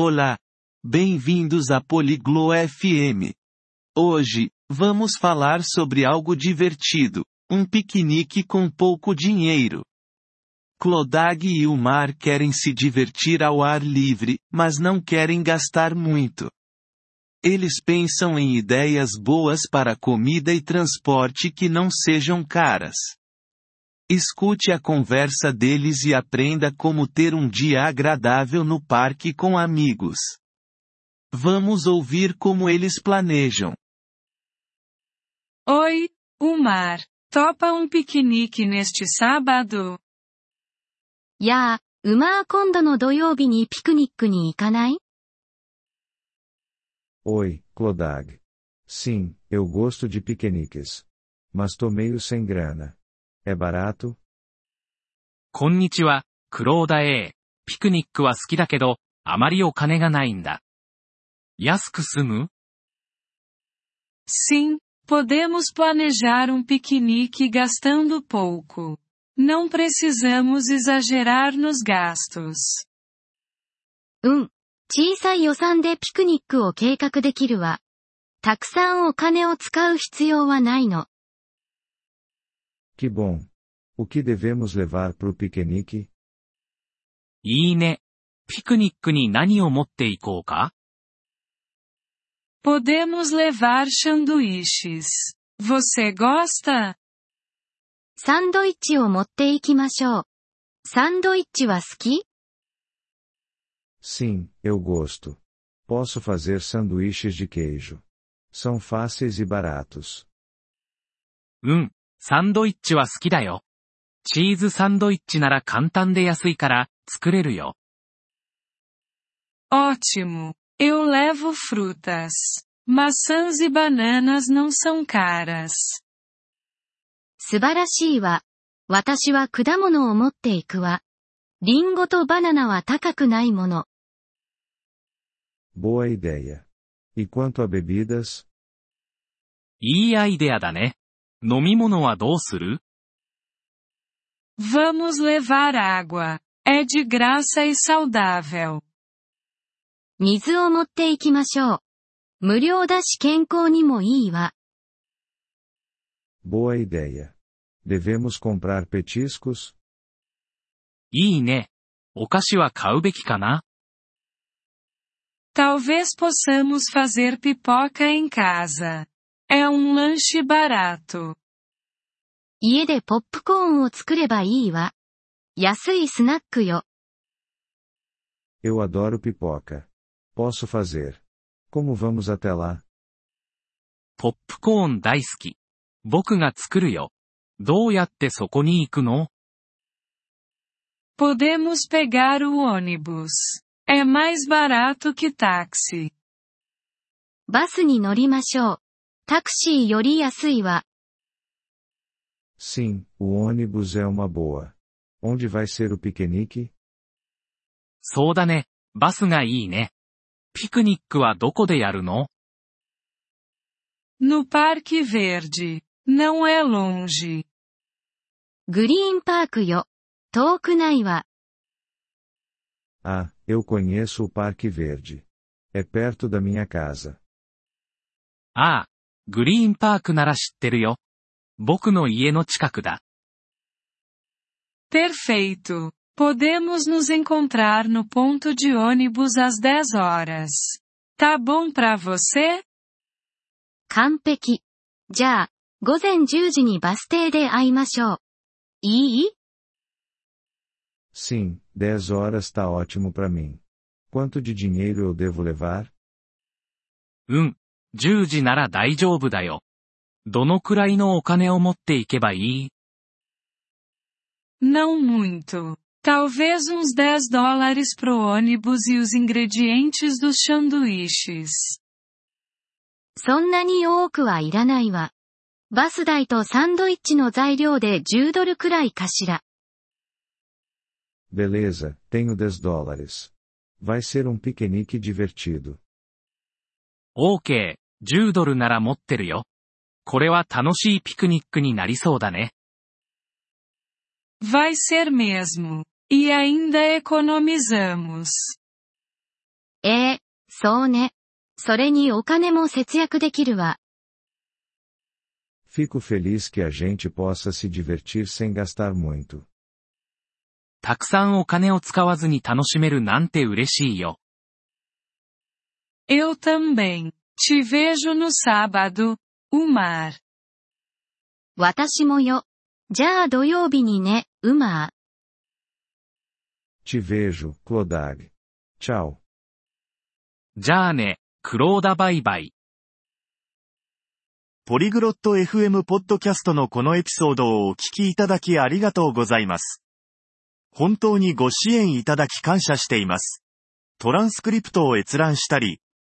Olá! Bem-vindos a Poliglo FM. Hoje, vamos falar sobre algo divertido, um piquenique com pouco dinheiro. Clodag e o Mar querem se divertir ao ar livre, mas não querem gastar muito. Eles pensam em ideias boas para comida e transporte que não sejam caras. Escute a conversa deles e aprenda como ter um dia agradável no parque com amigos. Vamos ouvir como eles planejam. Oi, Umar. Topa um piquenique neste sábado? やあ、ウマー今度の土曜日にピクニックに行かない Oi, Clodag. Sim, eu gosto de piqueniques. Mas tô meio sem grana. É barato? こんにちは、クローダ A。ピクニックは好きだけど、あまりお金がないんだ。安く済む Sim, podemos planejar um piquenique gastando pouco. Não precisamos exagerar nos gastos. うん。小さい予算でピクニックを計画できるわ。たくさんお金を使う必要はないの。Que bom. O que devemos levar pro piquenique? いいね。ピクニックに何を持っていこうか Podemos levar sanduíches. Você gosta? サンドイッチを持っていきましょう。サンドイッチは好き Sim, eu gosto. Posso fazer sanduíches de queijo. São fáceis e baratos. うん、 サンドイッチは好きだよ。チーズサンドイッチなら簡単で安いから、作れるよ。Ótimo. Eu levo frutas. Maçãs e bananas não são caras. 素晴らしいわ。私は果物を持っていくわ。リンゴとバナナは高くないもの。Boa ideia. E quanto a bebidas? いいアイデアだね。飲み物はどうする Vamos levar água. É de graça e saudável. 水を持っていきましょう。無料だし健康にもいいわ。 Boa ideia. Devemos comprar petiscos? いいね。お菓子は買うべきかな Talvez possamos fazer pipoca em casa. É um lanche barato. 家でポップコーンを作ればいいわ。安いスナックよ。 Eu adoro pipoca. Posso fazer. Como vamos até lá? ポップコーン大好き。僕が作るよ。どうやってそこに行くの Podemos pegar o ônibus. É mais barato que táxi. バスに乗りましょう。 タクシーより安いわ。Sim, o ônibus é uma boa. Onde vai ser o piquenique? そうだね。バスがいいね。ピクニックはどこでやるの No Parque Verde. Não é longe. グリーンパークよ。遠くないわ。Ah, eu conheço o Parque Verde. É perto da minha casa. ああ、グリーンパークなら知ってるよ。僕の家の近くだ。 Perfeito. Podemos nos encontrar no ponto de ônibus às 10 horas. Tá bom pra você? 完璧。じゃあ、午前10時にバス停で会いましょう。いい Sim, 10 horas tá ótimo para mim. Quanto de dinheiro eu devo levar? うん。 10時なら大丈夫だよ。どのくらいのお金を持っていけばいい Não muito. Talvez uns 10 dólares pro ônibus e os ingredientes dos sanduíches. そんなに多くはいらないわ。バス代とサンドイッチの材料で10ドルくらいかしら。Beleza, tenho 10 dólares. Vai ser um piquenique divertido. OK。10ドルなら持ってるよ。これは楽しいピクニックになりそうだね。Vai ser mesmo. E ainda economizamos. えそうね。それにお金も節約できるわ。Fico feliz que a gente possa se divertir sem gastar muito. たくさんお金を使わずに楽しめるなんて嬉しいよ。Eu também. Te vejo no sábado, Umar. 私もよ。じゃあ土曜日にね、ウマ Te vejo, Clodag. Tchau. じゃあね、クローダバイバイ。ポリグロット FM ポッドキャストのこのエピソードをお聞きいただきありがとうございます。本当にご支援いただき感謝しています。トランスクリプトを閲覧したり、